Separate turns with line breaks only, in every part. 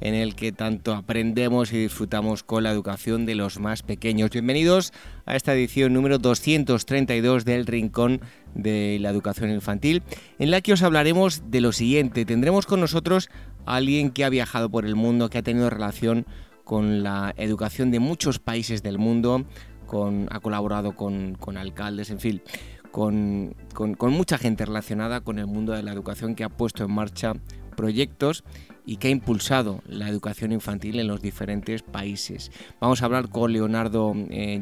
en el que tanto aprendemos y disfrutamos con la educación de los más pequeños. Bienvenidos a esta edición número 232 del Rincón de la Educación Infantil, en la que os hablaremos de lo siguiente. Tendremos con nosotros a alguien que ha viajado por el mundo, que ha tenido relación con la educación de muchos países del mundo, con, ha colaborado con, alcaldes, en fin, con, con mucha gente relacionada con el mundo de la educación que ha puesto en marcha proyectos y que ha impulsado la educación infantil en los diferentes países. Vamos a hablar con Leonardo eh,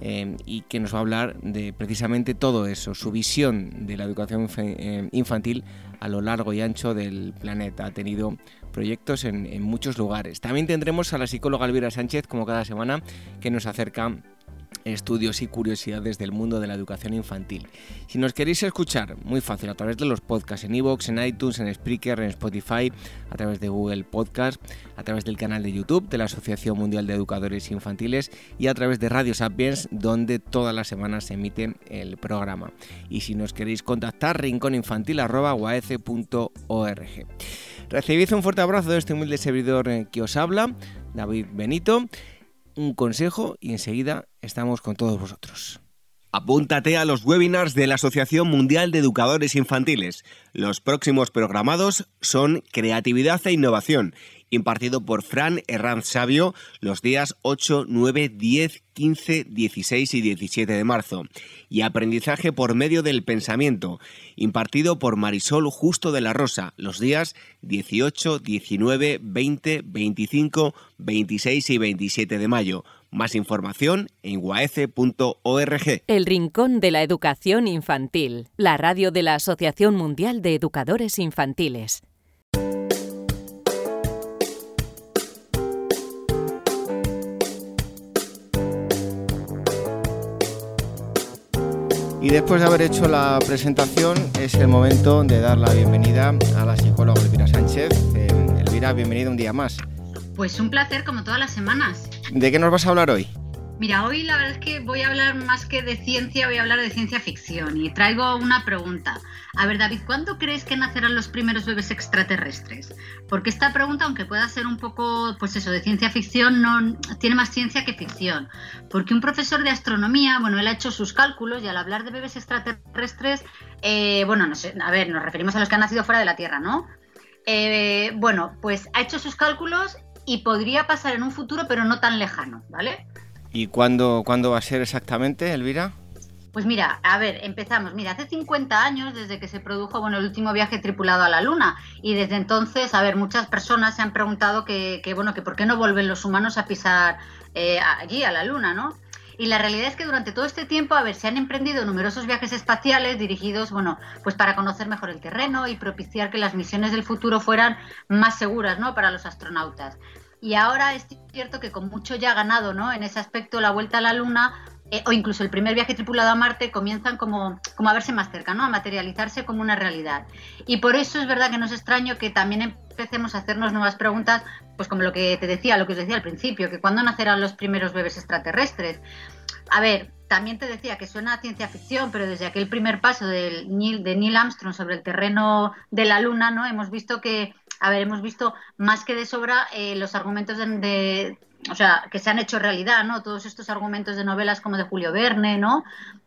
eh y que nos va a hablar de precisamente todo eso, su visión de la educación eh, infantil a lo largo y ancho del planeta. Ha tenido proyectos en, en muchos lugares. También tendremos a la psicóloga Elvira Sánchez, como cada semana, que nos acerca estudios y curiosidades del mundo de la educación infantil. Si nos queréis escuchar, muy fácil, a través de los podcasts en iVoox, en iTunes, en Spreaker, en Spotify, a través de Google Podcast, a través del canal de YouTube de la Asociación Mundial de Educadores Infantiles y a través de Radio Sapiens, donde todas las semanas se emite el programa. Y si nos queréis contactar, rincóninfantil.org. Recibid un fuerte abrazo de este humilde servidor eh, que os habla, David Benito un consejo y enseguida estamos con todos vosotros.
Apúntate a los webinars de la Asociación Mundial de Educadores Infantiles. Los próximos programados son Creatividad e Innovación impartido por Fran Herranz Sabio los días 8, 9, 10, 15, 16 y 17 de marzo. Y Aprendizaje por medio del pensamiento, impartido por Marisol Justo de la Rosa los días 18, 19, 20, 25, 26 y 27 de mayo. Más información en guaece.org.
El Rincón de la Educación Infantil, la radio de la Asociación Mundial de Educadores Infantiles.
Y después de haber hecho la presentación, es el momento de dar la bienvenida a la psicóloga Elvira Sánchez. Eh, Elvira, bienvenida un día más.
Pues un placer, como todas las semanas.
¿De qué nos vas a hablar hoy?
Mira, hoy la verdad es que voy a hablar más que de ciencia, voy a hablar de ciencia ficción y traigo una pregunta. A ver, David, ¿cuándo crees que nacerán los primeros bebés extraterrestres? Porque esta pregunta, aunque pueda ser un poco, pues eso, de ciencia ficción, no tiene más ciencia que ficción. Porque un profesor de astronomía, bueno, él ha hecho sus cálculos y al hablar de bebés extraterrestres, eh, bueno, no sé, a ver, nos referimos a los que han nacido fuera de la Tierra, ¿no? Eh, bueno, pues ha hecho sus cálculos y podría pasar en un futuro, pero no tan lejano, ¿vale?
¿Y cuándo, cuándo va a ser exactamente, Elvira?
Pues mira, a ver, empezamos. Mira, hace 50 años desde que se produjo bueno, el último viaje tripulado a la Luna y desde entonces, a ver, muchas personas se han preguntado que, bueno, que por qué no vuelven los humanos a pisar eh, allí, a la Luna, ¿no? Y la realidad es que durante todo este tiempo, a ver, se han emprendido numerosos viajes espaciales dirigidos, bueno, pues para conocer mejor el terreno y propiciar que las misiones del futuro fueran más seguras, ¿no? Para los astronautas. Y ahora es cierto que con mucho ya ganado, ¿no? En ese aspecto, la vuelta a la Luna eh, o incluso el primer viaje tripulado a Marte comienzan como, como a verse más cerca, ¿no? A materializarse como una realidad. Y por eso es verdad que no es extraño que también empecemos a hacernos nuevas preguntas, pues como lo que te decía, lo que os decía al principio, que cuándo nacerán los primeros bebés extraterrestres. A ver, también te decía que suena ciencia ficción, pero desde aquel primer paso del de Neil Armstrong sobre el terreno de la Luna, ¿no? Hemos visto que a ver, hemos visto más que de sobra eh, los argumentos de, o sea, que se han hecho realidad, ¿no? Todos estos argumentos de novelas como de Julio Verne, ¿no?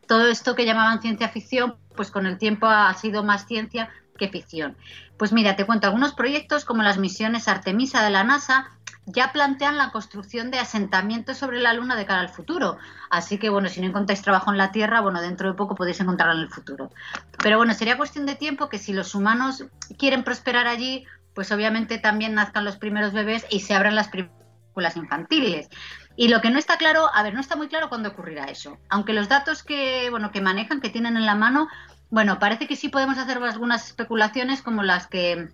Todo esto que llamaban ciencia ficción, pues con el tiempo ha sido más ciencia que ficción. Pues mira, te cuento algunos proyectos como las misiones Artemisa de la NASA ya plantean la construcción de asentamientos sobre la Luna de cara al futuro. Así que, bueno, si no encontráis trabajo en la Tierra, bueno, dentro de poco podéis encontrarlo en el futuro. Pero bueno, sería cuestión de tiempo que si los humanos quieren prosperar allí, pues obviamente también nazcan los primeros bebés y se abran las películas infantiles. Y lo que no está claro, a ver, no está muy claro cuándo ocurrirá eso. Aunque los datos que, bueno, que manejan, que tienen en la mano, bueno, parece que sí podemos hacer algunas especulaciones como las que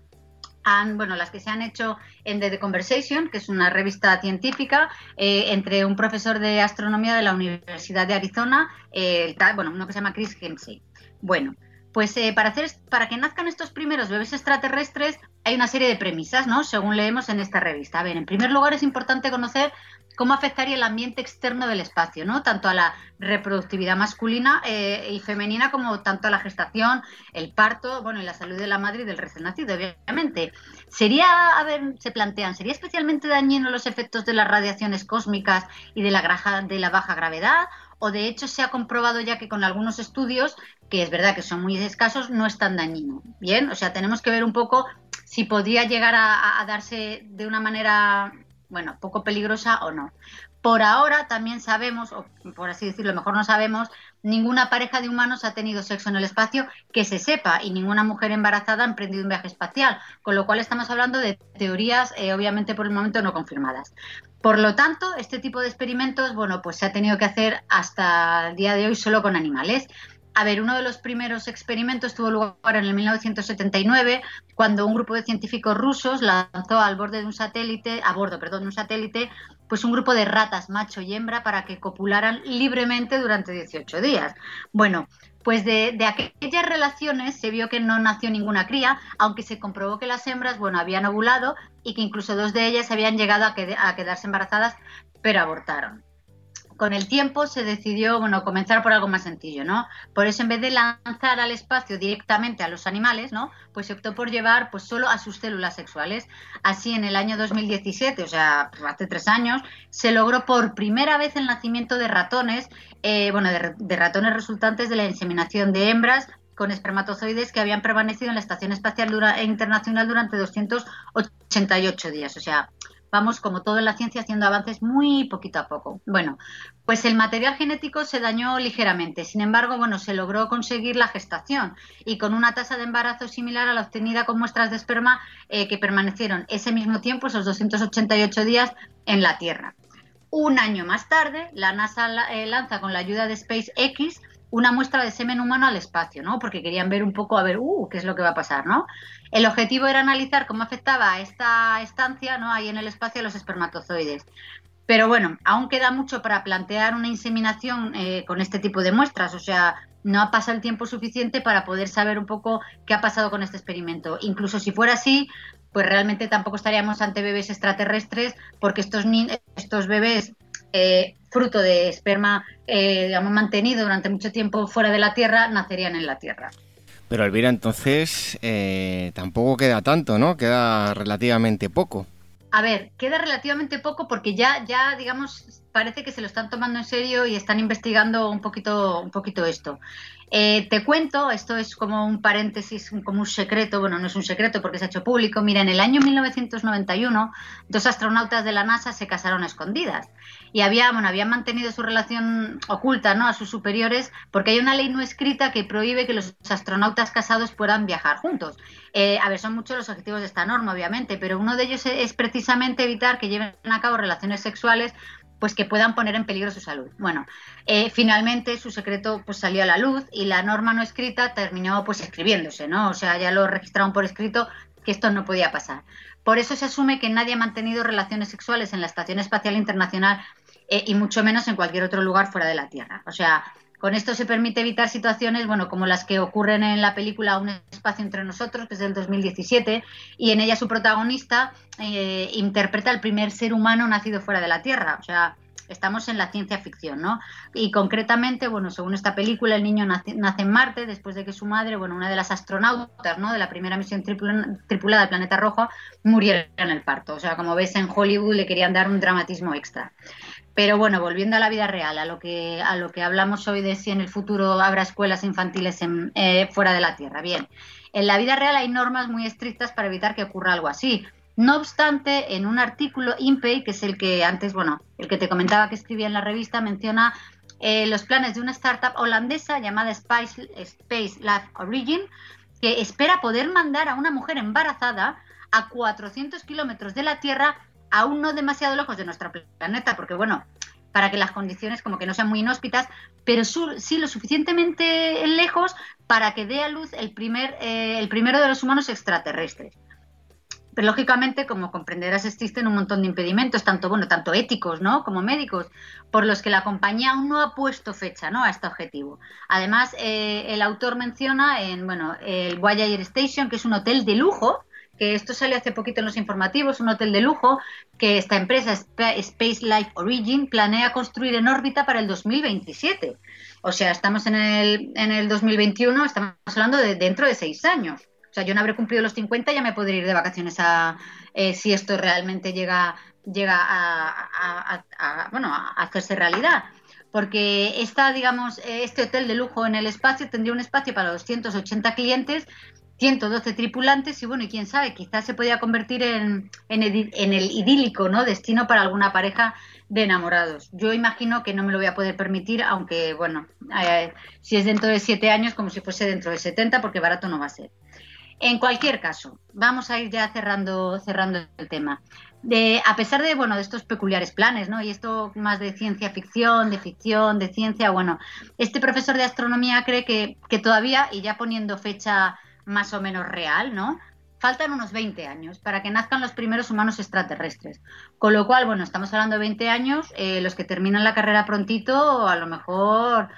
han, bueno, las que se han hecho en The, Conversation, que es una revista científica, eh, entre un profesor de astronomía de la Universidad de Arizona, eh, bueno, uno que se llama Chris Hemsey. Bueno, Pues eh, para, hacer, para que nazcan estos primeros bebés extraterrestres hay una serie de premisas, ¿no? Según leemos en esta revista. A ver, en primer lugar es importante conocer cómo afectaría el ambiente externo del espacio, ¿no? Tanto a la reproductividad masculina eh, y femenina como tanto a la gestación, el parto, bueno, y la salud de la madre y del recién nacido, obviamente. Sería, a ver, se plantean, ¿sería especialmente dañino los efectos de las radiaciones cósmicas y de la, de la baja gravedad? o de hecho se ha comprobado ya que con algunos estudios, que es verdad que son muy escasos, no es tan dañino. Bien, o sea, tenemos que ver un poco si podría llegar a, darse de una manera, bueno, poco peligrosa o no. Por ahora también sabemos, o por así decirlo, mejor no sabemos, ninguna pareja de humanos ha tenido sexo en el espacio que se sepa y ninguna mujer embarazada ha emprendido un viaje espacial, con lo cual estamos hablando de teorías eh, obviamente por el momento no confirmadas. Por lo tanto, este tipo de experimentos, bueno, pues se ha tenido que hacer hasta el día de hoy solo con animales. A ver, uno de los primeros experimentos tuvo lugar en el 1979, cuando un grupo de científicos rusos lanzó al borde de un satélite, a bordo, perdón, de un satélite, pues un grupo de ratas macho y hembra para que copularan libremente durante 18 días. Bueno, pues de, aquellas relaciones se vio que no nació ninguna cría, aunque se comprobó que las hembras, bueno, habían ovulado y que incluso dos de ellas habían llegado a, a quedarse embarazadas, pero abortaron con el tiempo se decidió, bueno, comenzar por algo más sencillo, ¿no? Por eso en vez de lanzar al espacio directamente a los animales, ¿no? Pues se optó por llevar pues solo a sus células sexuales. Así en el año 2017, o sea, hace tres años, se logró por primera vez el nacimiento de ratones, eh, bueno, de, ratones resultantes de la inseminación de hembras con espermatozoides que habían permanecido en la Estación Espacial Internacional durante 288 días. O sea, vamos, como todo en la ciencia, haciendo avances muy poquito a poco. Bueno, pues el material genético se dañó ligeramente. Sin embargo, bueno, se logró conseguir la gestación y con una tasa de embarazo similar a la obtenida con muestras de esperma eh, que permanecieron ese mismo tiempo, esos 288 días, en la Tierra. Un año más tarde, la NASA eh, lanza con la ayuda de SpaceX una muestra de semen humano al espacio, ¿no? Porque querían ver un poco, a ver, uh, qué es lo que va a pasar, ¿no? El objetivo era analizar cómo afectaba esta estancia, ¿no? Ahí en el espacio a los espermatozoides. Pero bueno, aún queda mucho para plantear una inseminación eh, con este tipo de muestras, o sea, no ha pasado el tiempo suficiente para poder saber un poco qué ha pasado con este experimento. Incluso si fuera así, pues realmente tampoco estaríamos ante bebés extraterrestres, porque estos, estos bebés eh, fruto de esperma eh, digamos, mantenido durante mucho tiempo fuera de la Tierra, nacerían en la Tierra.
Pero Elvira, entonces eh, tampoco queda tanto, ¿no? Queda relativamente poco.
A ver, queda relativamente poco porque ya, ya, digamos, parece que se lo están tomando en serio y están investigando un poquito, un poquito esto. Eh, te cuento, esto es como un paréntesis, como un secreto, bueno, no es un secreto porque se ha hecho público. Mira, en el año 1991, dos astronautas de la NASA se casaron escondidas y habían mantenido su relación oculta ¿no? a sus superiores porque hay una ley no escrita que prohíbe que los astronautas casados puedan viajar juntos. Eh, a ver, son muchos los objetivos de esta norma, obviamente, pero uno de ellos es precisamente evitar que lleven a cabo relaciones sexuales pues que puedan poner en peligro su salud. Bueno, eh, finalmente su secreto pues salió a la luz y la norma no escrita terminó pues escribiéndose, ¿no? O sea, ya lo registraron por escrito que esto no podía pasar. Por eso se asume que nadie ha mantenido relaciones sexuales en la Estación Espacial Internacional eh, y mucho menos en cualquier otro lugar fuera de la Tierra. O sea, con esto se permite evitar situaciones, bueno, como las que ocurren en la película Un espacio entre nosotros, que es del 2017, y en ella su protagonista eh, interpreta al primer ser humano nacido fuera de la Tierra. O sea, estamos en la ciencia ficción, ¿no? Y concretamente, bueno, según esta película, el niño nace, en Marte después de que su madre, bueno, una de las astronautas, ¿no? De la primera misión tripulada del planeta rojo, muriera en el parto. O sea, como ves en Hollywood le querían dar un dramatismo extra. Pero bueno, volviendo a la vida real, a lo que, a lo que hablamos hoy de si en el futuro habrá escuelas infantiles eh, fuera de la Tierra. Bien, en la vida real hay normas muy estrictas para evitar que ocurra algo así. No obstante, en un artículo INPEI, que es el que antes, bueno, el que te comentaba que escribía en la revista, menciona eh, los planes de una startup holandesa llamada Space, Space Lab Origin, que espera poder mandar a una mujer embarazada a 400 kilómetros de la Tierra aún no demasiado lejos de nuestro planeta, porque bueno, para que las condiciones como que no sean muy inhóspitas, pero sí lo suficientemente lejos para que dé a luz el, primer, eh, el primero de los humanos extraterrestres. Pero lógicamente, como comprenderás, existen un montón de impedimentos, tanto bueno, tanto éticos, ¿no? Como médicos, por los que la compañía aún no ha puesto fecha, ¿no? A este objetivo. Además, eh, el autor menciona en, bueno, el Voyager Station, que es un hotel de lujo, que esto sale hace poquito en los informativos, un hotel de lujo que esta empresa Space Life Origin planea construir en órbita para el 2027. O sea, estamos en el, en el 2021, estamos hablando de dentro de seis años. O sea, yo no habré cumplido los 50, ya me podré ir de vacaciones a, eh, si esto realmente llega, a, a hacerse realidad. Porque esta, digamos, este hotel de lujo en el espacio tendría un espacio para 280 clientes 112 tripulantes y bueno, y quién sabe, quizás se podía convertir en, el, idílico ¿no? destino para alguna pareja de enamorados. Yo imagino que no me lo voy a poder permitir, aunque bueno, eh, si es dentro de siete años, como si fuese dentro de 70, porque barato no va a ser. En cualquier caso, vamos a ir ya cerrando, el tema. A pesar de, bueno, de estos peculiares planes, ¿no? Y esto más de ciencia ficción, de ficción, de ciencia, bueno, este profesor de astronomía cree que todavía, y ya poniendo fecha más o menos real, ¿no? Faltan unos 20 años para que nazcan los primeros humanos extraterrestres. Con lo cual, bueno, estamos hablando de 20 años, eh, los que terminan la carrera prontito, a lo mejor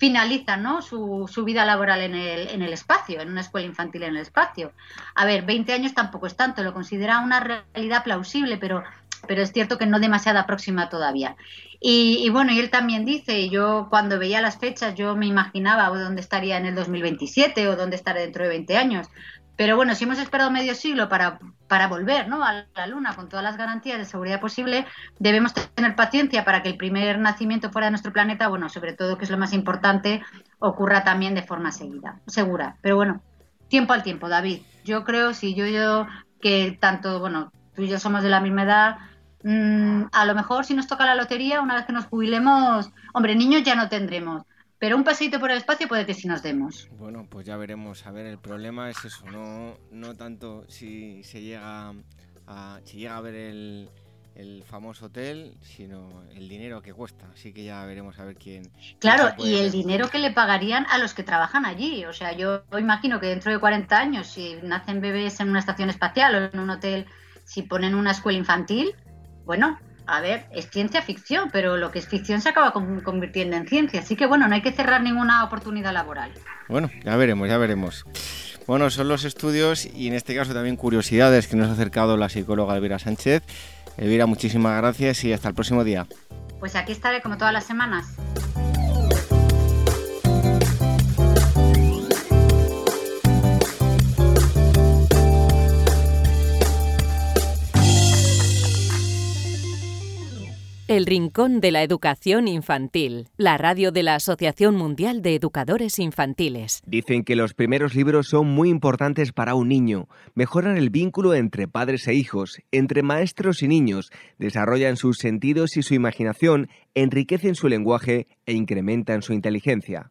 finalizan ¿no? su, su, vida laboral en el, en el espacio, en una escuela infantil en el espacio. A ver, 20 años tampoco es tanto, lo considera una realidad plausible, pero, pero es cierto que no demasiada próxima todavía. Y, bueno, y él también dice, yo cuando veía las fechas, yo me imaginaba dónde estaría en el 2027 o dónde estaré dentro de 20 años. Pero bueno, si hemos esperado medio siglo para, para volver ¿no? a la Luna con todas las garantías de seguridad posible, debemos tener paciencia para que el primer nacimiento fuera de nuestro planeta, bueno, sobre todo, que es lo más importante, ocurra también de forma seguida, segura. Pero bueno, tiempo al tiempo, David. Yo creo, si yo, yo, que tanto, bueno, tú y yo somos de la misma edad, Mm, a lo mejor si nos toca la lotería, una vez que nos jubilemos, hombre, niños ya no tendremos, pero un paseito por el espacio puede que sí nos demos.
Bueno, pues ya veremos. A ver, el problema es eso, no, no tanto si se llega a, si llega a ver el, el famoso hotel, sino el dinero que cuesta. Así que ya veremos a ver quién.
Claro, y el dinero que le pagarían a los que trabajan allí. O sea, yo imagino que dentro de 40 años, si nacen bebés en una estación espacial o en un hotel, si ponen una escuela infantil, bueno, a ver, es ciencia ficción, pero lo que es ficción se acaba convirtiendo en ciencia. Así que bueno, no hay que cerrar ninguna oportunidad laboral.
Bueno, ya veremos, ya veremos. Bueno, son los estudios y en este caso también curiosidades que nos ha acercado la psicóloga Elvira Sánchez. Elvira, muchísimas gracias y hasta el próximo día.
Pues aquí estaré como todas las semanas.
El Rincón de la Educación Infantil, la radio de la Asociación Mundial de Educadores Infantiles.
Dicen que los primeros libros son muy importantes para un niño. Mejoran el vínculo entre padres e hijos, entre maestros y niños, desarrollan sus sentidos y su imaginación, enriquecen su lenguaje e incrementan su inteligencia.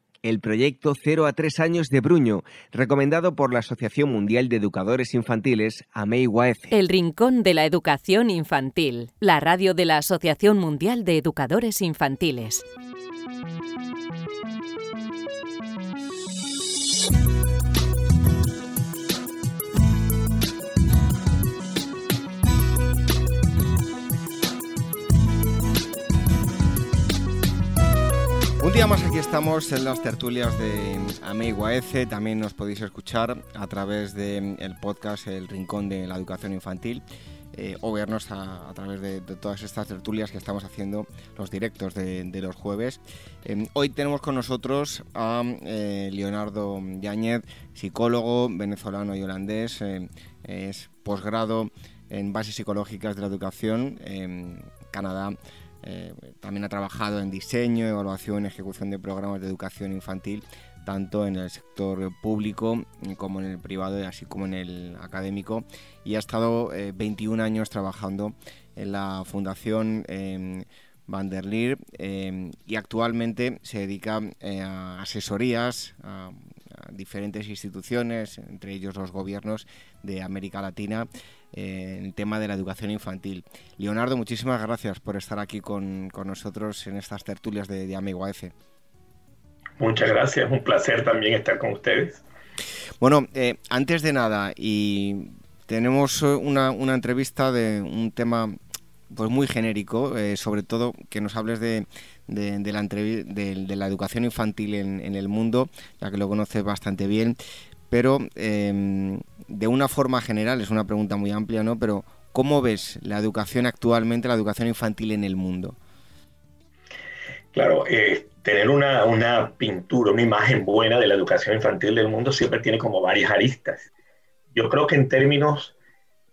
el proyecto 0 a 3 años de Bruño, recomendado por la Asociación Mundial de Educadores Infantiles, AMEIWAEF.
El Rincón de la Educación Infantil, la radio de la Asociación Mundial de Educadores Infantiles.
Un día más aquí estamos en las tertulias de F. También nos podéis escuchar a través del podcast El Rincón de la Educación Infantil. Eh, o vernos a, través de, todas estas tertulias que estamos haciendo, los directos de, los jueves. Em, hoy tenemos con nosotros a eh, Leonardo Yáñez, psicólogo venezolano y holandés, em, es posgrado en bases psicológicas de la educación en Canadá eh, también ha trabajado en diseño, evaluación y ejecución de programas de educación infantil, tanto en el sector público como en el privado, así como en el académico. Y ha estado 21 eh, años trabajando en la Fundación eh, y actualmente se dedica a asesorías a diferentes instituciones, entre ellos los gobiernos de América Latina, en el tema de la educación infantil. Leonardo, muchísimas gracias por estar aquí con, nosotros en estas tertulias de, de Amigo F.
Muchas gracias, un placer también estar con ustedes.
Bueno, eh, antes de nada, y tenemos una, entrevista de un tema pues muy genérico, eh, sobre todo que nos hables de, de, la, de, la educación infantil en, en, el mundo, ya que lo conoces bastante bien pero em, de una forma general, es una pregunta muy amplia, ¿no? Pero ¿cómo ves la educación actualmente, la educación infantil en el mundo?
Claro, eh, tener una, una, pintura, una imagen buena de la educación infantil del mundo siempre tiene como varias aristas. Yo creo que en términos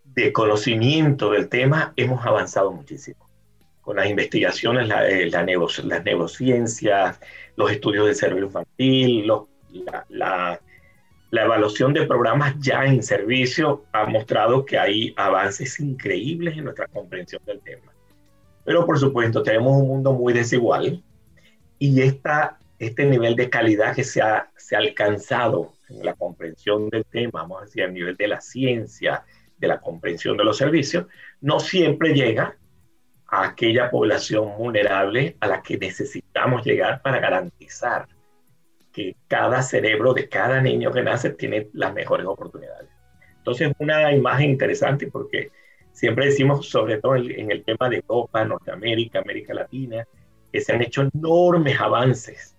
de conocimiento del tema hemos avanzado muchísimo. Con las investigaciones, la, eh, las neurociencias, los estudios de cerebro infantil, la, la la evaluación de programas ya en servicio ha mostrado que hay avances increíbles en nuestra comprensión del tema. Pero por supuesto tenemos un mundo muy desigual y este nivel de calidad que se ha, se ha alcanzado en la comprensión del tema, vamos a decir, a nivel de la ciencia, de la comprensión de los servicios, no siempre llega a aquella población vulnerable a la que necesitamos llegar para garantizar que cada cerebro de cada niño que nace tiene las mejores oportunidades. Entonces, una imagen interesante porque siempre decimos, sobre todo en el tema de Europa, Norteamérica, América Latina, que se han hecho enormes avances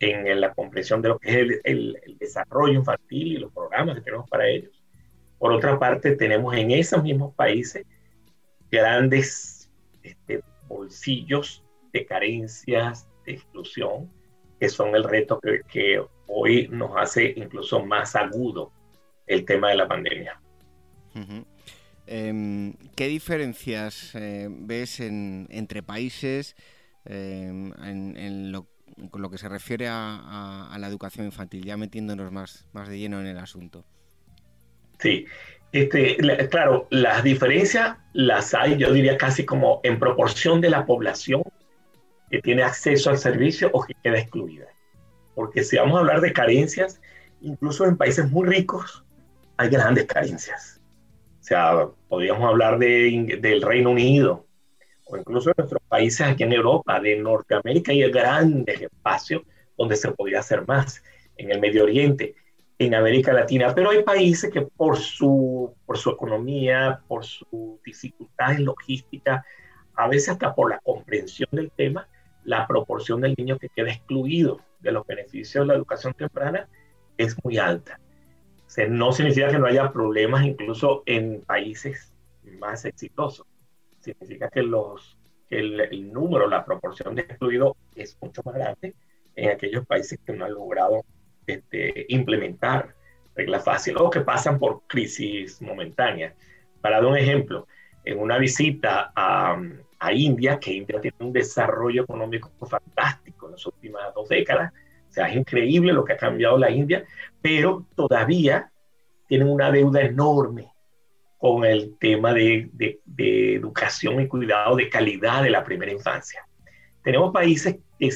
en, la comprensión de lo que es el, desarrollo infantil y los programas que tenemos para ellos. Por otra parte, tenemos en esos mismos países grandes este, bolsillos de carencias, de exclusión, que son el reto que, hoy nos hace incluso más agudo el tema de la pandemia.
Em, ¿Qué diferencias eh, ves entre países em, en, lo, con lo que se refiere a, la educación infantil, ya metiéndonos más, más de lleno en el asunto?
Sí, este, claro, las diferencias las hay, yo diría casi como en proporción de la población que tiene acceso al servicio o que queda excluida. Porque si vamos a hablar de carencias, incluso en países muy ricos hay grandes carencias. O sea, podríamos hablar de, del Reino Unido o incluso en nuestros países aquí en Europa, de Norteamérica, hay grandes espacios donde se podría hacer más. En el Medio Oriente, en América Latina, pero hay países que por su, por su economía, por su dificultad en logística, a veces hasta por la comprensión del tema, la proporción del niño que queda excluido de los beneficios de la educación temprana es muy alta. O no significa que no haya problemas incluso en países más exitosos. Significa que, los, el, número, la proporción de excluidos es mucho más grande en aquellos países que no han logrado este, implementar reglas fáciles o que pasan por crisis momentáneas. Para dar un ejemplo, en una visita a, a India, que India tiene un desarrollo económico fantástico en las últimas dos décadas. O sea, es increíble lo que ha cambiado la India, pero todavía tienen una deuda enorme con el tema de, de, educación y cuidado de calidad de la primera infancia. Tenemos países que,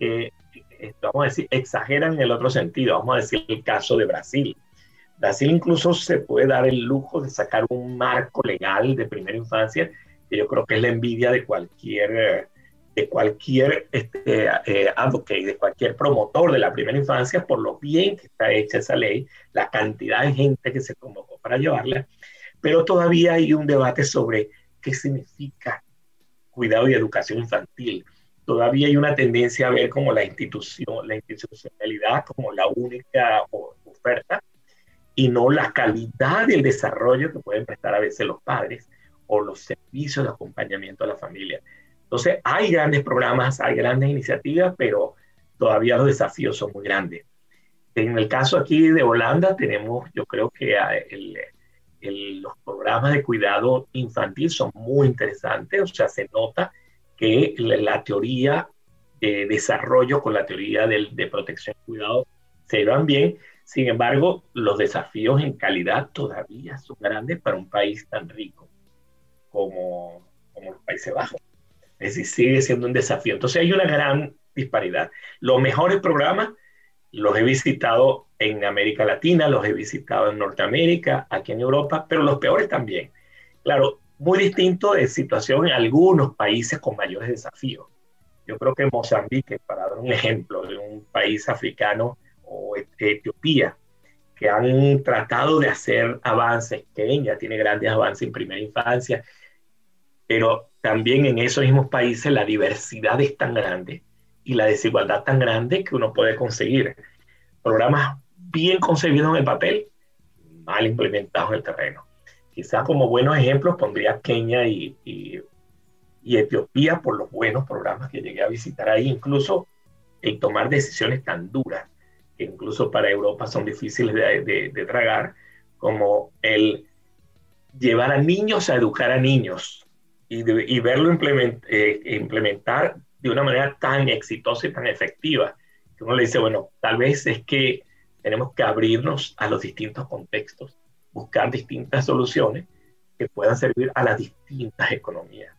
eh, vamos a decir, exageran en el otro sentido. Vamos a decir el caso de Brasil. Brasil incluso se puede dar el lujo de sacar un marco legal de primera infancia, que yo creo que es la envidia de cualquier, de cualquier este, eh, advocate, de cualquier promotor de la primera infancia, por lo bien que está hecha esa ley, la cantidad de gente que se convocó para llevarla, pero todavía hay un debate sobre qué significa cuidado y educación infantil. Todavía hay una tendencia a ver como la institución, la institucionalidad como la única oferta y no la calidad del desarrollo que pueden prestar a veces los padres o los servicios de acompañamiento a la familia. Entonces, hay grandes programas, hay grandes iniciativas, pero todavía los desafíos son muy grandes. En el caso aquí de Holanda tenemos, yo creo que los programas de cuidado infantil son muy interesantes, o sea, se nota que la, teoría de desarrollo con la teoría de, de protección y cuidado se van bien, sin embargo, los desafíos en calidad todavía son grandes para un país tan rico como, como los Países Bajos. Es decir, sigue siendo un desafío. Entonces hay una gran disparidad. Los mejores programas los he visitado en América Latina, los he visitado en Norteamérica, aquí en Europa, pero los peores también. Claro, muy distinto de situación en algunos países con mayores desafíos. Yo creo que Mozambique, para dar un ejemplo de un país africano, o Etiopía, que han tratado de hacer avances. Kenia tiene grandes avances en primera infancia, pero también en esos mismos países la diversidad es tan grande y la desigualdad tan grande que uno puede conseguir programas bien concebidos en el papel, mal implementados en el terreno. Quizás como buenos ejemplos pondría Kenia y, y, Etiopía por los buenos programas que llegué a visitar ahí, incluso en tomar decisiones tan duras que incluso para Europa son difíciles de, tragar, como el llevar a niños a educar a niños y, verlo eh, implementar de una manera tan exitosa y tan efectiva, que uno le dice, bueno, tal vez es que tenemos que abrirnos a los distintos contextos, buscar distintas soluciones que puedan servir a las distintas economías.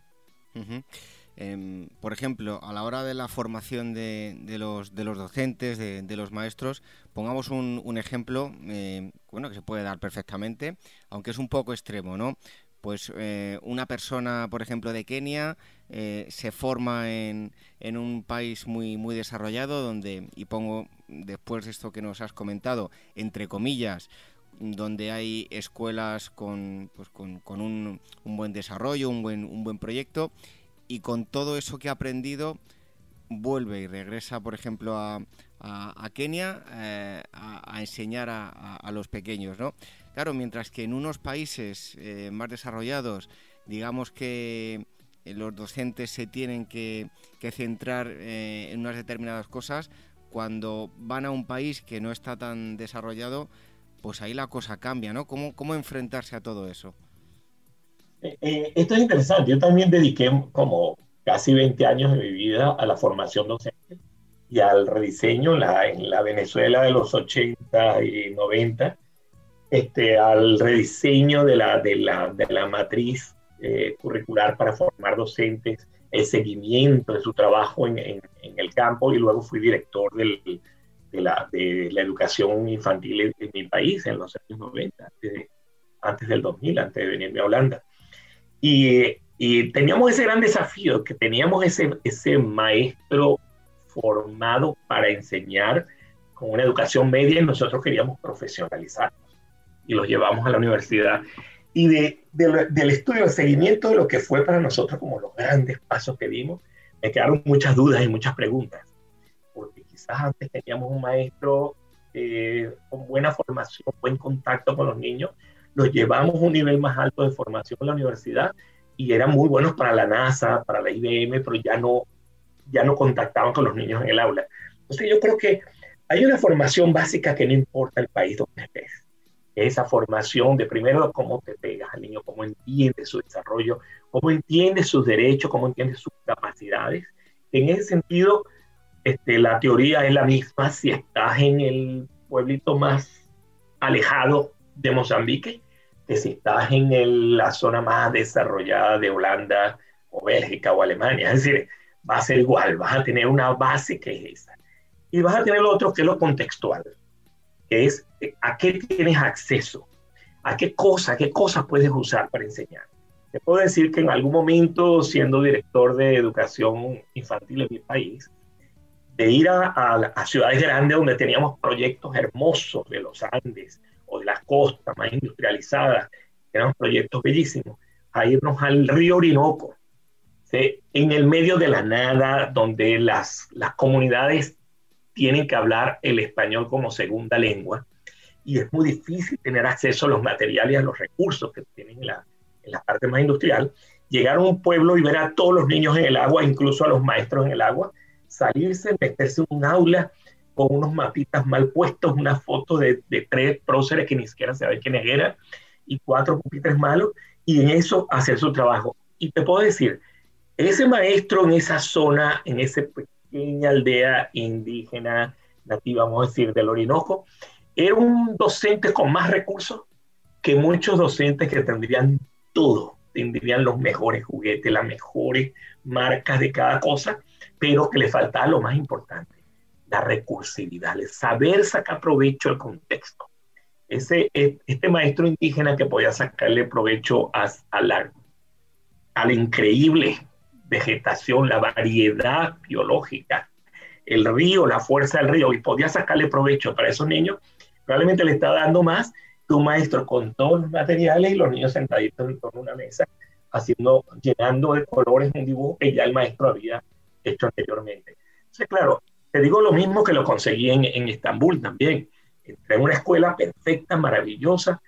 Em, por ejemplo, a la hora de la formación de, los, docentes, de, los maestros, pongamos un, ejemplo eh, bueno, que se puede dar perfectamente, aunque es un poco extremo, ¿no? Pues eh, una persona, por ejemplo, de Kenia eh, se forma en, en, un país muy, muy desarrollado, donde, y pongo después de esto que nos has comentado, entre comillas, donde hay escuelas con, pues, con, con un, un, buen desarrollo, un buen, un buen proyecto, y con todo eso que ha aprendido vuelve y regresa, por ejemplo, a, Kenia eh, a, enseñar a, los pequeños, ¿no? Claro, mientras que en unos países eh, más desarrollados, digamos que eh, los docentes se tienen que, centrar en unas determinadas cosas, cuando van a un país que no está tan desarrollado, pues ahí la cosa cambia, ¿no? ¿Cómo, cómo enfrentarse a todo eso?
Eh, eh, esto es interesante. Yo también dediqué como casi 20 años de mi vida a la formación docente y al rediseño la, en la Venezuela de los 80 y 90, este, al rediseño de la, de la, de la matriz eh, curricular para formar docentes, el seguimiento de su trabajo en, en, el campo y luego fui director del, de, la, de, la, educación infantil en, en, mi país en los años 90, antes, antes del 2000, antes de venirme a Holanda. Y, teníamos ese gran desafío, que teníamos ese, ese maestro formado para enseñar con una educación media y nosotros queríamos profesionalizarnos y los llevamos a la universidad. Y de, del estudio, de seguimiento de lo que fue para nosotros como los grandes pasos que dimos, me quedaron muchas dudas y muchas preguntas. Porque quizás antes teníamos un maestro eh, con buena formación, buen contacto con los niños, los llevamos a un nivel más alto de formación en la universidad y eran muy buenos para la NASA, para la IBM, pero ya no, ya no contactaban con los niños en el aula. Entonces yo creo que hay una formación básica que no importa el país donde estés. Esa formación de primero cómo te pegas al niño, cómo entiende su desarrollo, cómo entiende sus derechos, cómo entiende sus capacidades. En ese sentido, este, la teoría es la misma si estás en el pueblito más alejado de Mozambique que si estás en la zona más desarrollada de Holanda o Bélgica o Alemania. Es decir, va a ser igual, vas a tener una base que es esa. Y vas a tener lo otro que es lo contextual, que es a qué tienes acceso, a qué cosa, qué cosas puedes usar para enseñar. Te puedo decir que en algún momento, siendo director de educación infantil en mi país, de ir a, a, ciudades grandes donde teníamos proyectos hermosos de los Andes o de las costas más industrializadas, eran proyectos bellísimos, a irnos al río Orinoco, en el medio de la nada, donde las, las comunidades tienen que hablar el español como segunda lengua y es muy difícil tener acceso a los materiales a los recursos que tienen en la, en la parte más industrial. Llegar a un pueblo y ver a todos los niños en el agua, incluso a los maestros en el agua, salirse, meterse en un aula con unos mapitas mal puestos, una foto de, tres próceres que ni siquiera se sabe quiénes eran y cuatro pupitres malos, y en eso hacer su trabajo. Y te puedo decir, ese maestro en esa zona, en esa pequeña aldea indígena nativa, vamos a decir, del Orinoco, era un docente con más recursos que muchos docentes que tendrían todo, tendrían los mejores juguetes, las mejores marcas de cada cosa, pero que le faltaba lo más importante, la recursividad, el saber sacar provecho del contexto. Ese, e, este maestro indígena que podía sacarle provecho a, a, la, a la increíble vegetación, la variedad biológica, el río, la fuerza del río, y podía sacarle provecho para esos niños, probablemente le está dando más que un maestro con todos los materiales y los niños sentaditos en torno a una mesa, haciendo, llenando de colores un dibujo que ya el maestro había hecho anteriormente. Entonces, claro, te digo lo mismo que lo conseguí en, en Estambul también. Entré en una escuela perfecta, maravillosa,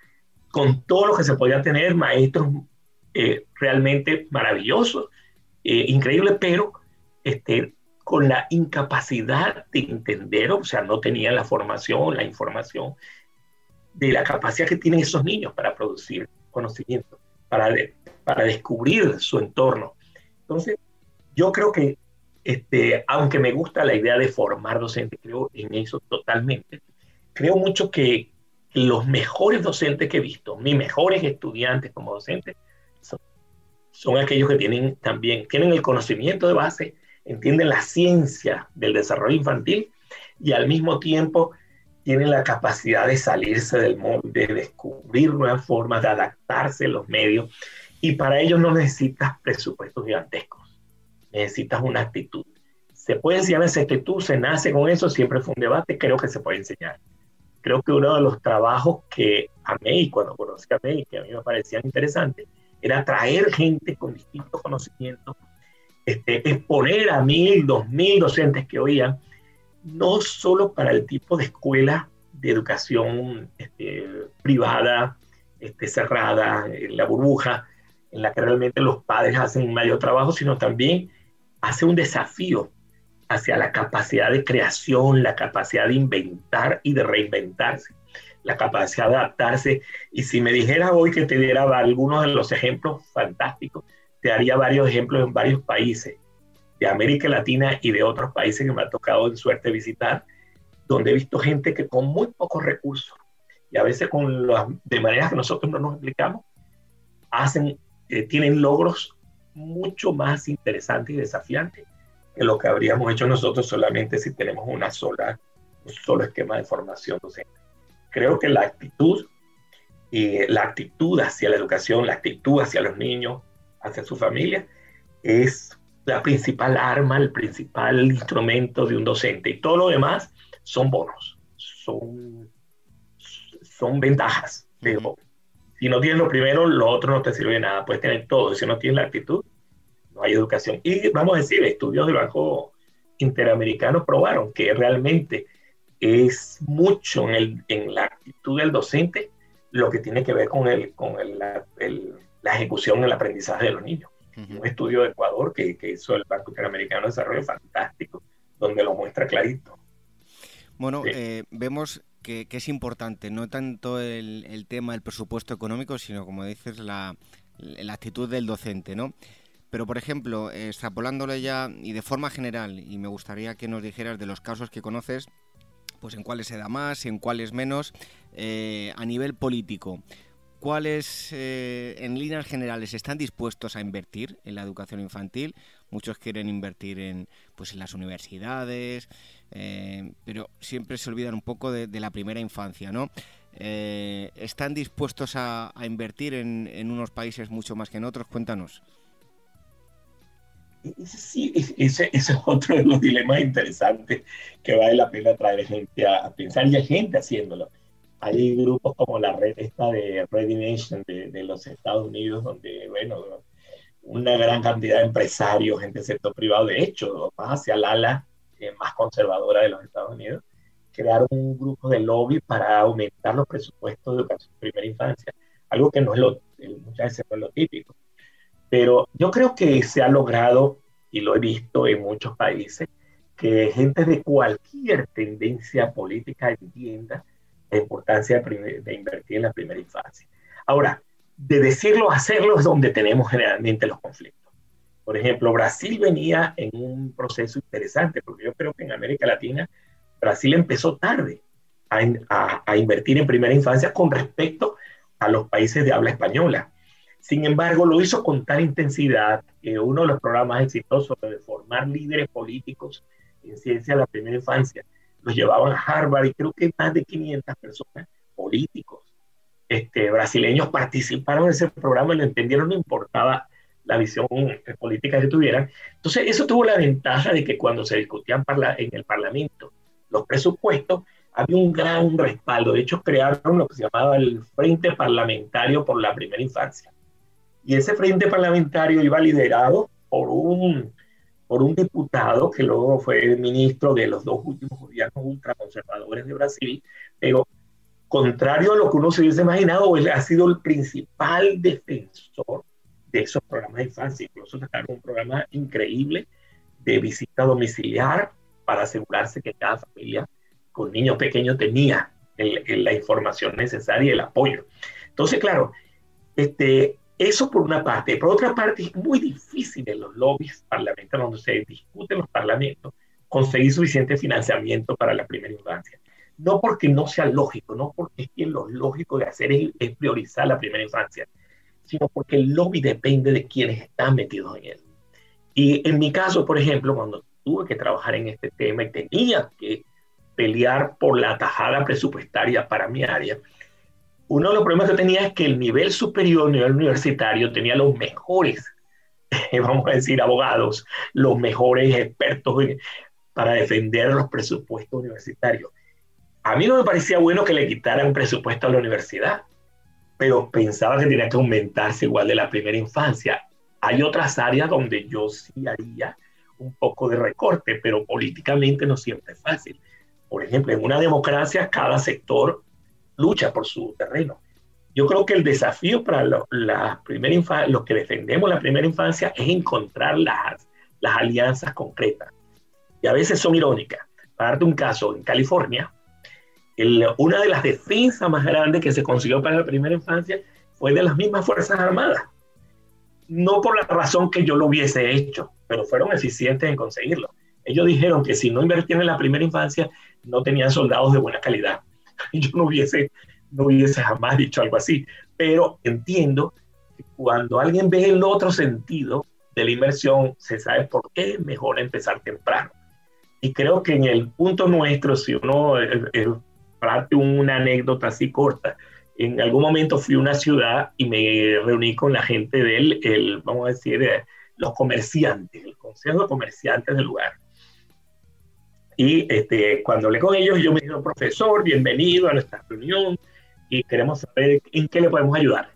con todo lo que se podía tener, maestros eh, realmente maravillosos, eh, increíbles, pero este, con la incapacidad de entender, o sea, no tenían la formación, la información de la capacidad que tienen esos niños para producir conocimiento, para, para descubrir su entorno. Entonces, yo creo que este, aunque me gusta la idea de formar docentes, creo en eso totalmente. Creo mucho que los mejores docentes que he visto, mis mejores estudiantes como docentes, son, son aquellos que tienen también, tienen el conocimiento de base, entienden la ciencia del desarrollo infantil y al mismo tiempo tienen la capacidad de salirse del molde, de descubrir nuevas formas, de adaptarse a los medios. Y para ello no necesitas presupuestos gigantescos necesitas una actitud. ¿Se puede enseñar esa actitud? ¿Se nace con eso? Siempre fue un debate, creo que se puede enseñar. Creo que uno de los trabajos que amé y cuando conocí a y que a mí me parecían interesantes, era traer gente con distintos conocimientos, este, exponer a mil, dos mil docentes que oían, no solo para el tipo de escuela de educación este, privada, este, cerrada, en la burbuja, en la que realmente los padres hacen un mayor trabajo, sino también hace un desafío hacia la capacidad de creación, la capacidad de inventar y de reinventarse, la capacidad de adaptarse. Y si me dijera hoy que te diera algunos de los ejemplos fantásticos, te daría varios ejemplos en varios países de América Latina y de otros países que me ha tocado en suerte visitar, donde he visto gente que con muy pocos recursos y a veces con las, de maneras que nosotros no nos explicamos, hacen, eh, tienen logros mucho más interesante y desafiante que lo que habríamos hecho nosotros solamente si tenemos una sola, un solo esquema de formación docente. Creo que la actitud y la actitud hacia la educación, la actitud hacia los niños, hacia su familia, es la principal arma, el principal instrumento de un docente. Y todo lo demás son bonos, son, son ventajas. Digo, si no tienes lo primero, lo otro no te sirve de nada. Puedes tener todo. Si no tienes la actitud, no hay educación. Y vamos a decir, estudios del Banco Interamericano probaron que realmente es mucho en, el, en la actitud del docente lo que tiene que ver con, el, con el, la, ejecución, el aprendizaje de los niños. Un estudio de Ecuador que, que, hizo el Banco Interamericano de Desarrollo fantástico, donde lo muestra clarito.
Bueno, eh, vemos que, es importante, no tanto el, el, tema del presupuesto económico, sino, como dices, la, la actitud del docente, ¿no? Pero, por ejemplo, extrapolándole ya y de forma general, y me gustaría que nos dijeras de los casos que conoces, pues en cuáles se da más y en cuáles menos, eh, a nivel político, ¿cuáles eh, en líneas generales están dispuestos a invertir en la educación infantil? muchos quieren invertir en, pues, en las universidades, eh, pero siempre se olvidan un poco de, la primera infancia, ¿no? Eh, ¿Están dispuestos a, invertir en, en, unos países mucho más que en otros? Cuéntanos.
Sí, ese, es otro de los dilemas interesantes que vale la pena traer gente a, pensar y hay gente haciéndolo. Hay grupos como la red esta de Ready Nation de, de los Estados Unidos, donde, bueno, una gran cantidad de empresarios, gente del sector privado, de hecho, más hacia el ala eh, más conservadora de los Estados Unidos, crearon un grupo de lobby para aumentar los presupuestos de educación de primera infancia, algo que no es lo, muchas veces no es lo típico. Pero yo creo que se ha logrado, y lo he visto en muchos países, que gente de cualquier tendencia política entienda la importancia de, invertir en la primera infancia. Ahora, de decirlo a hacerlo es donde tenemos generalmente los conflictos. Por ejemplo, Brasil venía en un proceso interesante, porque yo creo que en América Latina Brasil empezó tarde a, a, invertir en primera infancia con respecto a los países de habla española. Sin embargo, lo hizo con tal intensidad que uno de los programas exitosos de formar líderes políticos en ciencia de la primera infancia los llevaban a Harvard y creo que más de 500 personas políticos este, brasileños participaron en ese programa y lo entendieron, no importaba la visión política que tuvieran. Entonces, eso tuvo la ventaja de que cuando se discutían en el Parlamento los presupuestos, había un gran respaldo. De hecho, crearon lo que se llamaba el Frente Parlamentario por la Primera Infancia. Y ese Frente Parlamentario iba liderado por un, por un diputado que luego fue ministro de los dos últimos gobiernos ultraconservadores de Brasil, pero contrario a lo que uno se hubiese imaginado, él ha sido el principal defensor de esos programas de infancia. Incluso sacaron un programa increíble de visita domiciliar para asegurarse que cada familia con niños pequeños tenía la información necesaria y el apoyo. Entonces, claro, este, eso por una parte. Por otra parte, es muy difícil en los lobbies parlamentarios, donde se discuten los parlamentos, conseguir suficiente financiamiento para la primera infancia no porque no sea lógico, no porque es lo lógico de hacer es, priorizar la primera infancia, sino porque el lobby depende de quienes están metidos en él. Y en mi caso, por ejemplo, cuando tuve que trabajar en este tema y tenía que pelear por la tajada presupuestaria para mi área, uno de los problemas que tenía es que el nivel superior, el nivel universitario, tenía los mejores, vamos a decir, abogados, los mejores expertos para defender los presupuestos universitarios. A mí no me parecía bueno que le quitaran presupuesto a la universidad, pero pensaba que tenía que aumentarse igual de la primera infancia. Hay otras áreas donde yo sí haría un poco de recorte, pero políticamente no siempre es fácil. Por ejemplo, en una democracia cada sector lucha por su terreno. Yo creo que el desafío para la primera los que defendemos la primera infancia es encontrar las, las alianzas concretas. Y a veces son irónicas. Para darte un caso, en California, una de las defensas más grandes que se consiguió para la primera infancia fue de las mismas Fuerzas Armadas. No por la razón que yo lo hubiese hecho, pero fueron eficientes en conseguirlo. Ellos dijeron que si no invertían en la primera infancia, no tenían soldados de buena calidad. Yo no hubiese, no hubiese jamás dicho algo así, pero entiendo que cuando alguien ve el otro sentido de la inversión, se sabe por qué es mejor empezar temprano. Y creo que en el punto nuestro, si uno, parte una anécdota así corta. En algún momento fui a una ciudad y me reuní con la gente del, el, vamos a decir, eh, los comerciantes, el consejo de comerciantes del lugar. Y este, cuando hablé con ellos, yo me dije, profesor, bienvenido a nuestra reunión y queremos saber en qué le podemos ayudar.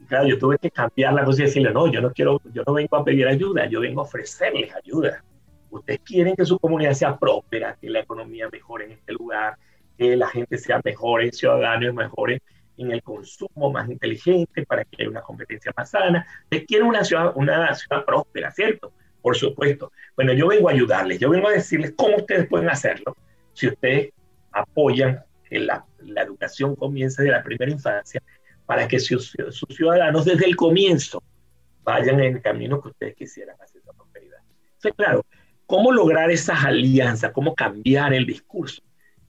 Y claro, yo tuve que cambiar la cosa y decirle, no, yo no quiero, yo no vengo a pedir ayuda, yo vengo a ofrecerles ayuda. Ustedes quieren que su comunidad sea próspera, que la economía mejore en este lugar, que la gente sea mejores ciudadanos, mejores en el consumo, más inteligente, para que haya una competencia más sana. Te quieren una ciudad, una ciudad próspera, ¿cierto? Por supuesto. Bueno, yo vengo a ayudarles, yo vengo a decirles cómo ustedes pueden hacerlo si ustedes apoyan que la, educación comience de la primera infancia para que sus, ciudadanos desde el comienzo vayan en el camino que ustedes quisieran hacer esa prosperidad. Entonces, claro, ¿cómo lograr esas alianzas? ¿Cómo cambiar el discurso?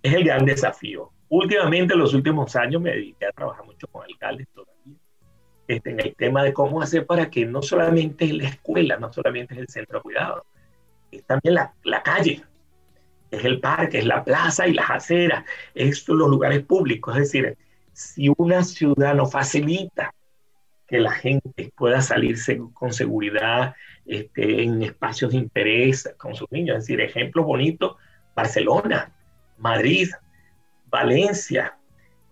es el gran desafío. Últimamente, en los últimos años, me dediqué a trabajar mucho con alcaldes todavía. Este, en el tema de cómo hacer para que no solamente es la escuela, no solamente es el centro de cuidado, es también la, calle, es el parque, es la plaza y las aceras, es los lugares públicos. Es decir, si una ciudad no facilita que la gente pueda salirse con seguridad este, en espacios de interés con sus niños. Es decir, ejemplo bonito, Barcelona, Madrid, Valencia,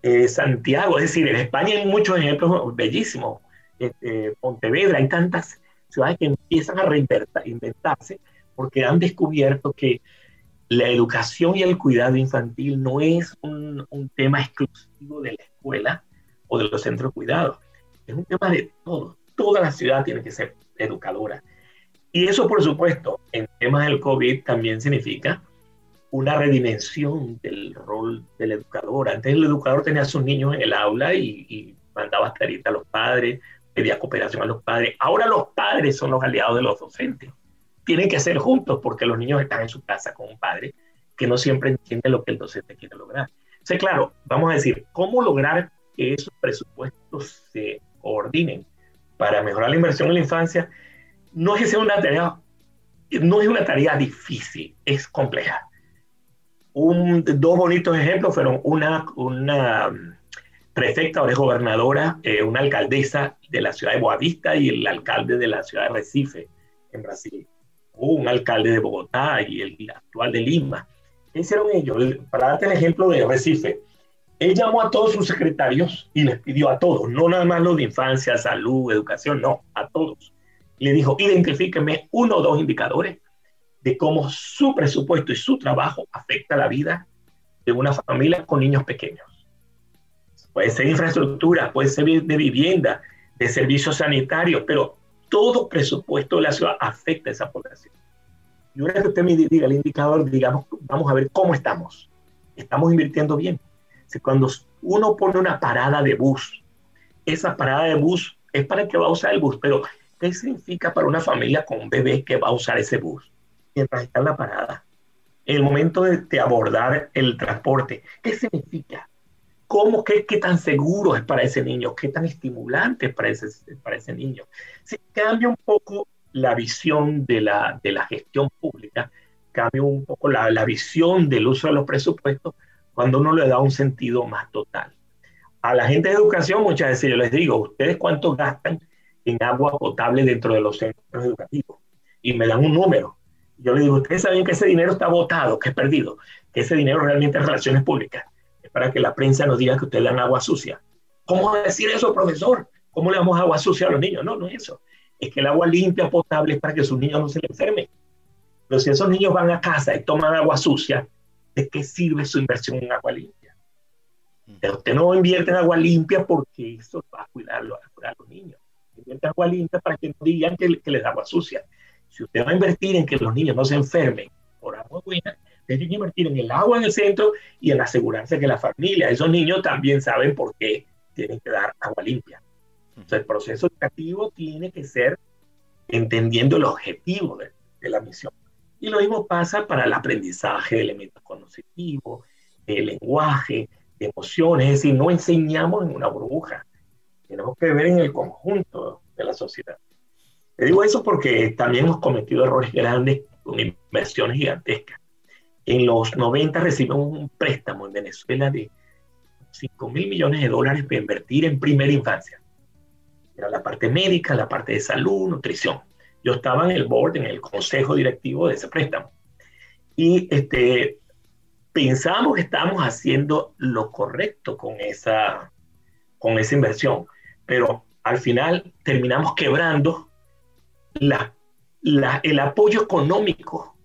eh, Santiago. Es decir, en España hay muchos ejemplos bellísimos. Este, Pontevedra, hay tantas ciudades que empiezan a reinventarse porque han descubierto que la educación y el cuidado infantil no es un, tema exclusivo de la escuela o de los centros de cuidado es un tema de todo. Toda la ciudad tiene que ser educadora. Y eso, por supuesto, en temas del COVID también significa una redimensión del rol del educador. Antes el educador tenía a sus niños en el aula y, mandaba tarita a los padres, pedía cooperación a los padres. Ahora los padres son los aliados de los docentes. Tienen que ser juntos porque los niños están en su casa con un padre que no siempre entiende lo que el docente quiere lograr. O claro, vamos a decir, ¿cómo lograr que esos presupuestos se ordinen para mejorar la inversión en la infancia, no es que sea una tarea, no es una tarea difícil, es compleja. Dos bonitos ejemplos fueron una, una prefecta, ahora es gobernadora, eh, una alcaldesa de la ciudad de Boavista y el alcalde de la ciudad de Recife, en Brasil. un alcalde de Bogotá y el actual de Lima. ¿Qué hicieron ellos? Para darte el ejemplo de Recife, él llamó a todos sus secretarios y les pidió a todos, no nada más los de infancia, salud, educación, no, a todos. Le dijo, identifíqueme uno o dos indicadores de cómo su presupuesto y su trabajo afecta la vida de una familia con niños pequeños. Puede ser infraestructura, puede ser de vivienda, de servicios sanitarios, pero todo presupuesto de la ciudad afecta a esa población. Y una vez que usted me diga el indicador, digamos, vamos a ver cómo estamos. ¿Estamos invirtiendo bien? cuando uno pone una parada de bus, esa parada de bus es para el que va a usar el bus, pero ¿qué significa para una familia con un bebé que va a usar ese bus mientras está en la parada? El momento de, abordar el transporte, ¿qué significa? ¿Cómo, qué, qué, tan seguro es para ese niño? ¿Qué tan estimulante es para ese, para ese niño? Si cambia un poco la visión de la, de la gestión pública, cambia un poco la, la visión del uso de los presupuestos, cuando uno le da un sentido más total. A la gente de educación muchas veces yo les digo, ¿ustedes cuánto gastan en agua potable dentro de los centros educativos? Y me dan un número. Yo les digo, ¿ustedes saben que ese dinero está votado, que es perdido? Que ese dinero realmente es relaciones públicas. Es para que la prensa nos diga que ustedes le dan agua sucia. ¿Cómo decir eso, profesor? ¿Cómo le damos agua sucia a los niños? No, no es eso. Es que el agua limpia, potable, es para que sus niños no se le enfermen. Pero si esos niños van a casa y toman agua sucia, ¿de qué sirve su inversión en agua limpia? Usted no invierte en agua limpia porque eso va a cuidar, a los niños. Invierte agua limpia para que no digan que, les da agua sucia. Si usted va a invertir en que los niños no se enfermen por agua buena, tiene que invertir en el agua en el centro y en asegurarse que la familia, esos niños también saben por qué tienen que dar agua limpia. Entonces, el proceso educativo tiene que ser entendiendo el objetivo de la misión. Y lo mismo pasa para el aprendizaje de elementos cognitivos, de lenguaje, de emociones. Es decir, no enseñamos en una burbuja. Tenemos que ver en el conjunto de la sociedad. Le digo eso porque también hemos cometido errores grandes con inversiones gigantescas. En los 90 recibimos un préstamo en Venezuela de 5 mil millones de dólares para invertir en primera infancia. Era la parte médica, la parte de salud, nutrición. Yo estaba en el board, en el consejo directivo de ese préstamo. Y este, pensamos que estábamos haciendo lo correcto con esa, con esa inversión, pero al final terminamos quebrando la, el apoyo económico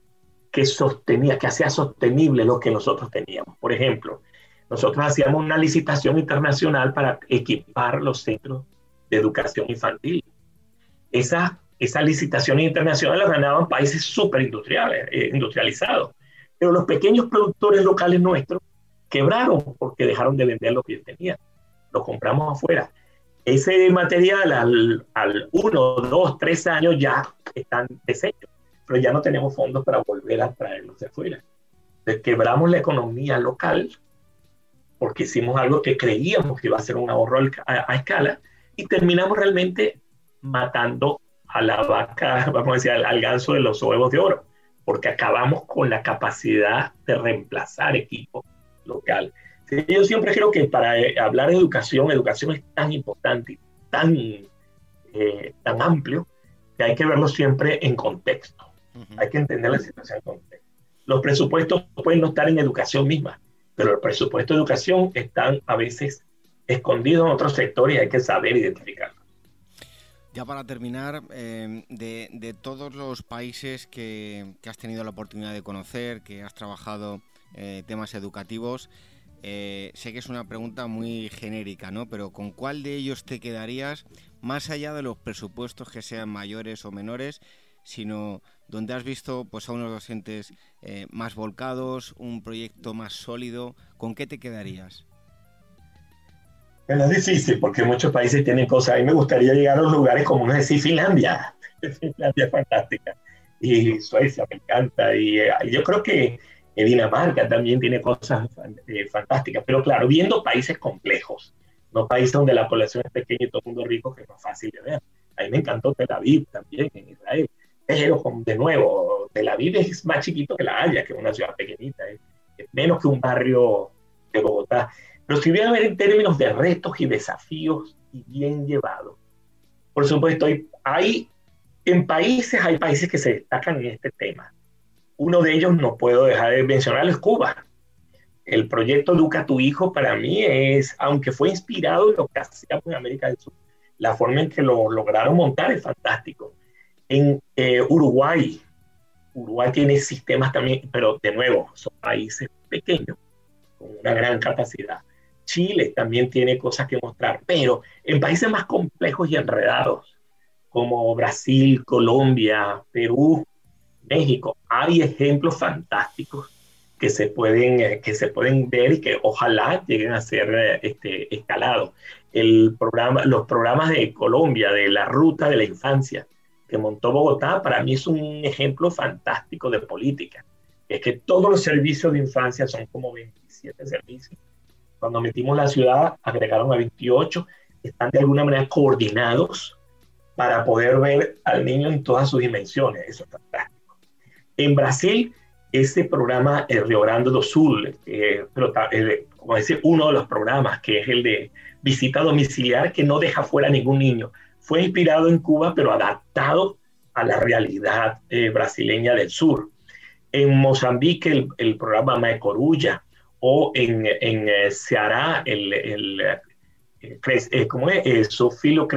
que sostenía, que hacía sostenible lo que nosotros teníamos. Por ejemplo, nosotros hacíamos una licitación internacional para equipar los centros de educación infantil. Esa esas licitaciones internacionales ganaban países súper eh, industrializados. Pero los pequeños productores locales nuestros quebraron porque dejaron de vender lo que tenían. Lo compramos afuera. Ese material al, al uno, dos, tres años ya están deshechos, pero ya no tenemos fondos para volver a traerlos de afuera. Entonces, quebramos la economía local porque hicimos algo que creíamos que iba a ser un ahorro a escala y terminamos realmente matando a la vaca, vamos a decir, al, ganso de los huevos de oro, porque acabamos con la capacidad de reemplazar equipo local. Yo siempre creo que para eh, hablar de educación, educación es tan importante, tan, eh, tan amplio, que hay que verlo siempre en contexto. Hay que entender la situación en contexto. Los presupuestos pueden no estar en educación misma, pero el presupuesto de educación están a veces escondidos en otros sectores y hay que saber identificarlo.
Ya para terminar, em, de, todos los países que, has tenido la oportunidad de conocer, que has trabajado eh, temas educativos, eh, sé que es una pregunta muy genérica, ¿no? Pero ¿con cuál de ellos te quedarías, más allá de los presupuestos que sean mayores o menores, sino donde has visto pues, a unos docentes eh, más volcados, un proyecto más sólido? ¿Con qué te quedarías?
es difícil porque muchos países tienen cosas. A mí me gustaría llegar a los lugares como uno decir Finlandia. Finlandia es fantástica. Y Suecia me encanta. Y, eh, yo creo que Dinamarca también tiene cosas eh, fantásticas. Pero claro, viendo países complejos, no países donde la población es pequeña y todo el mundo rico, que es más fácil de ver. A mí me encantó Tel Aviv también en Israel. Pero, de nuevo, Tel Aviv es más chiquito que La Haya, que es una ciudad pequeñita. Es menos que un barrio de Bogotá. Pero si voy a ver en términos de retos y desafíos y bien llevados. Por supuesto, hay, en países, hay países que se destacan en este tema. Uno de ellos no puedo dejar de mencionar es Cuba. El proyecto Educa tu hijo para mí es, aunque fue inspirado en lo que hacíamos en América del Sur, la forma en que lo lograron montar es fantástico. En eh, Uruguay, Uruguay tiene sistemas también, pero de nuevo, son países pequeños, con una gran capacidad. Chile también tiene cosas que mostrar, pero en países más complejos y enredados, como Brasil, Colombia, Perú, México, hay ejemplos fantásticos que se pueden, eh, que se pueden ver y que ojalá lleguen a ser eh, este, escalados. El programa, los programas de Colombia, de la ruta de la infancia que montó Bogotá, para mí es un ejemplo fantástico de política. Es que todos los servicios de infancia son como 27 servicios cuando metimos la ciudad, agregaron a 28, están de alguna manera coordinados para poder ver al niño en todas sus dimensiones. Eso es fantástico. En Brasil, ese programa, el Rio Grande do Sul, eh, eh, como decir, uno de los programas, que es el de visita domiciliar, que no deja fuera a ningún niño, fue inspirado en Cuba, pero adaptado a la realidad eh, brasileña del sur. En Mozambique, el, el programa Maecorulla, o en, en eh, Ceará, el, el eh, crece, ¿cómo es? Eh, su filo,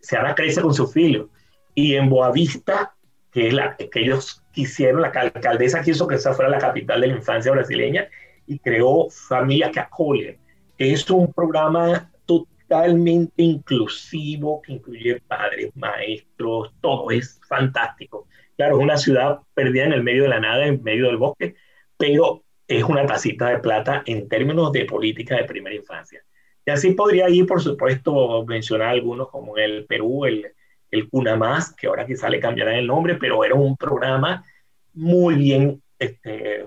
Ceará crece con su filo. Y en Boavista, que es la que ellos quisieron, la alcaldesa quiso que esa fuera la capital de la infancia brasileña y creó Familia que Acoge, es un programa totalmente inclusivo que incluye padres, maestros, todo es fantástico. Claro, es una ciudad perdida en el medio de la nada, en medio del bosque, pero es una tacita de plata en términos de política de primera infancia. Y así podría ir, por supuesto, mencionar algunos como el Perú, el, el Cunamás, que ahora quizá le cambiarán el nombre, pero era un programa muy bien este,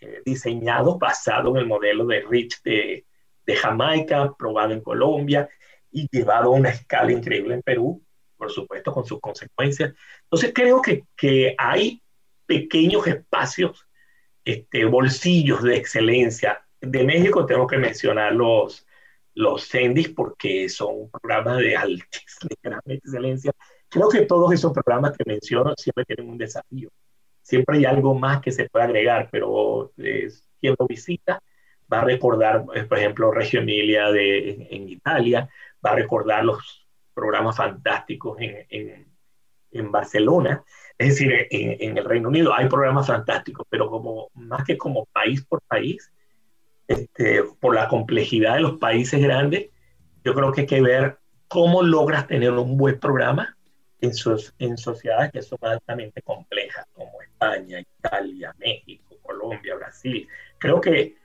eh, diseñado, basado en el modelo de Rich de, de Jamaica, probado en Colombia y llevado a una escala increíble en Perú, por supuesto, con sus consecuencias. Entonces creo que, que hay pequeños espacios este, bolsillos de excelencia. De México tengo que mencionar los, los CENDIS porque son programas de altísima gran excelencia. Creo que todos esos programas que menciono siempre tienen un desafío. Siempre hay algo más que se puede agregar, pero eh, quien lo visita va a recordar, eh, por ejemplo, Reggio Emilia de, en, Italia, va a recordar los programas fantásticos en, en, en Barcelona. Es decir, en, el Reino Unido hay programas fantásticos, pero como, más que como país por país, este, por la complejidad de los países grandes, yo creo que hay que ver cómo logras tener un buen programa en, sus, en sociedades que son altamente complejas, como España, Italia, México, Colombia, Brasil. Creo que,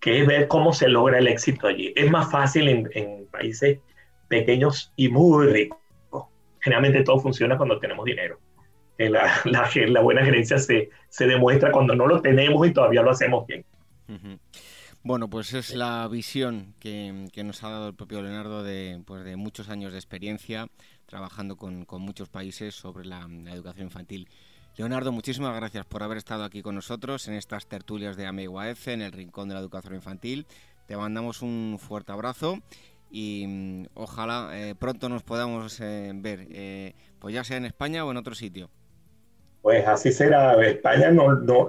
que es ver cómo se logra el éxito allí. Es más fácil en, en países pequeños y muy ricos. Generalmente todo funciona cuando tenemos dinero la, la, buena gerencia se, se, demuestra cuando no lo tenemos y todavía lo hacemos bien.
Bueno, pues es la visión que, nos ha dado el propio Leonardo de, pues de muchos años de experiencia trabajando con, muchos países sobre la, educación infantil. Leonardo, muchísimas gracias por haber estado aquí con nosotros en estas tertulias de AMEGUAF, en el Rincón de la Educación Infantil. Te mandamos un fuerte abrazo y mm, ojalá eh, pronto nos podamos eh, ver, eh, pues ya sea en España o en otro sitio.
Pues así será. España no, no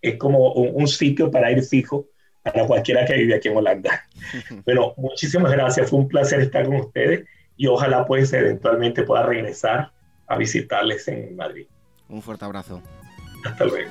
es como un sitio para ir fijo para cualquiera que vive aquí en Holanda. Bueno, muchísimas gracias, fue un placer estar con ustedes y ojalá pues eventualmente pueda regresar a visitarles en Madrid.
Un fuerte abrazo.
Hasta luego.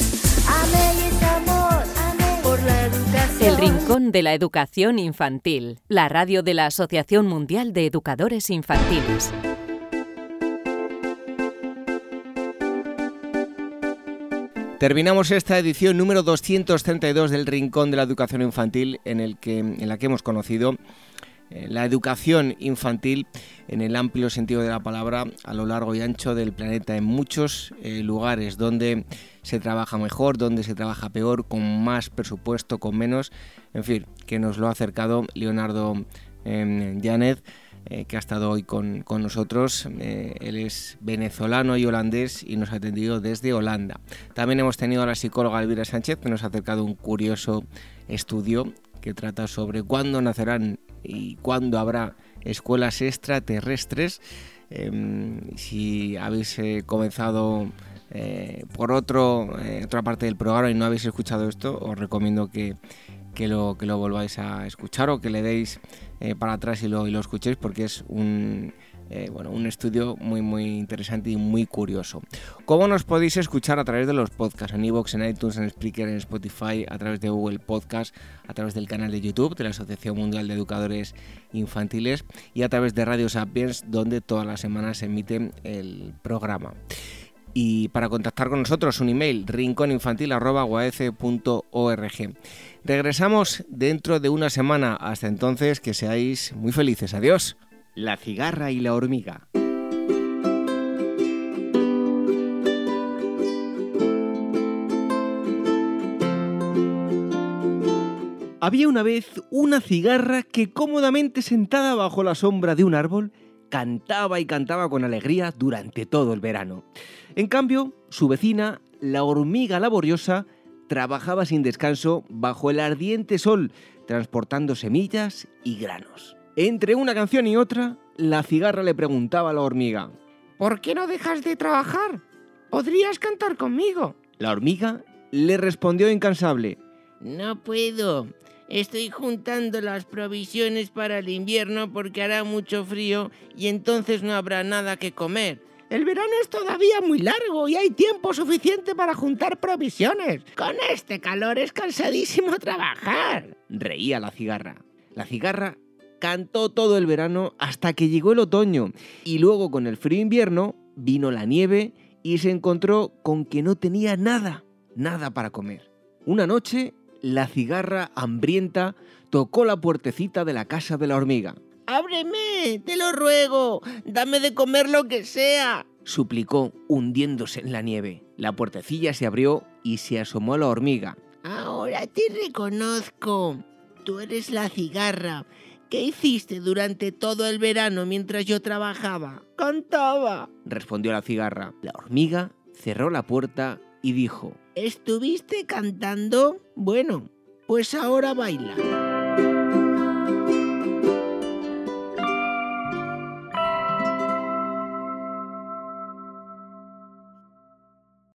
El Rincón de la Educación Infantil, la radio de la Asociación Mundial de Educadores Infantiles.
Terminamos esta edición número 232 del Rincón de la Educación Infantil en, el que, en la que hemos conocido la educación infantil en el amplio sentido de la palabra a lo largo y ancho del planeta, en muchos eh, lugares donde se trabaja mejor, donde se trabaja peor, con más presupuesto, con menos, en fin, que nos lo ha acercado Leonardo eh, Janet. que ha estado hoy con, con nosotros. él es venezolano y holandés y nos ha atendido desde Holanda. También hemos tenido a la psicóloga Elvira Sánchez que nos ha acercado un curioso estudio que trata sobre cuándo nacerán y cuándo habrá escuelas extraterrestres. Em, si habéis eh, comenzado eh, por otro, eh, otra parte del programa y no habéis escuchado esto, os recomiendo que, lo, que lo volváis a escuchar o que le deis para atrás y lo, y lo escuchéis porque es un eh, bueno, un estudio muy muy interesante y muy curioso. ¿Cómo nos podéis escuchar a través de los podcasts? En iVoox, en iTunes, en Spreaker, en Spotify, a través de Google Podcast, a través del canal de YouTube de la Asociación Mundial de Educadores Infantiles y a través de Radio Sapiens, donde todas las semanas se emite el programa. Y para contactar con nosotros, un email rinconinfantil.org. Regresamos dentro de una semana. Hasta entonces, que seáis muy felices. Adiós.
La cigarra y la hormiga. Había una vez una cigarra que cómodamente sentada bajo la sombra de un árbol cantaba y cantaba con alegría durante todo el verano. En cambio, su vecina, la hormiga laboriosa, trabajaba sin descanso bajo el ardiente sol, transportando semillas y granos. Entre una canción y otra, la cigarra le preguntaba a la hormiga,
¿Por qué no dejas de trabajar? ¿Podrías cantar conmigo?
La hormiga le respondió incansable,
No puedo. Estoy juntando las provisiones para el invierno porque hará mucho frío y entonces no habrá nada que comer. El verano es todavía muy largo y hay tiempo suficiente para juntar provisiones. Con este calor es cansadísimo trabajar.
Reía la cigarra. La cigarra cantó todo el verano hasta que llegó el otoño y luego con el frío invierno vino la nieve y se encontró con que no tenía nada, nada para comer. Una noche, la cigarra hambrienta tocó la puertecita de la casa de la hormiga.
¡Ábreme! ¡Te lo ruego! ¡Dame de comer lo que sea!
suplicó, hundiéndose en la nieve. La puertecilla se abrió y se asomó la hormiga.
Ahora te reconozco. Tú eres la cigarra ¿Qué hiciste durante todo el verano mientras yo trabajaba? Cantaba,
respondió la cigarra. La hormiga cerró la puerta y dijo,
¿Estuviste cantando? Bueno, pues ahora baila.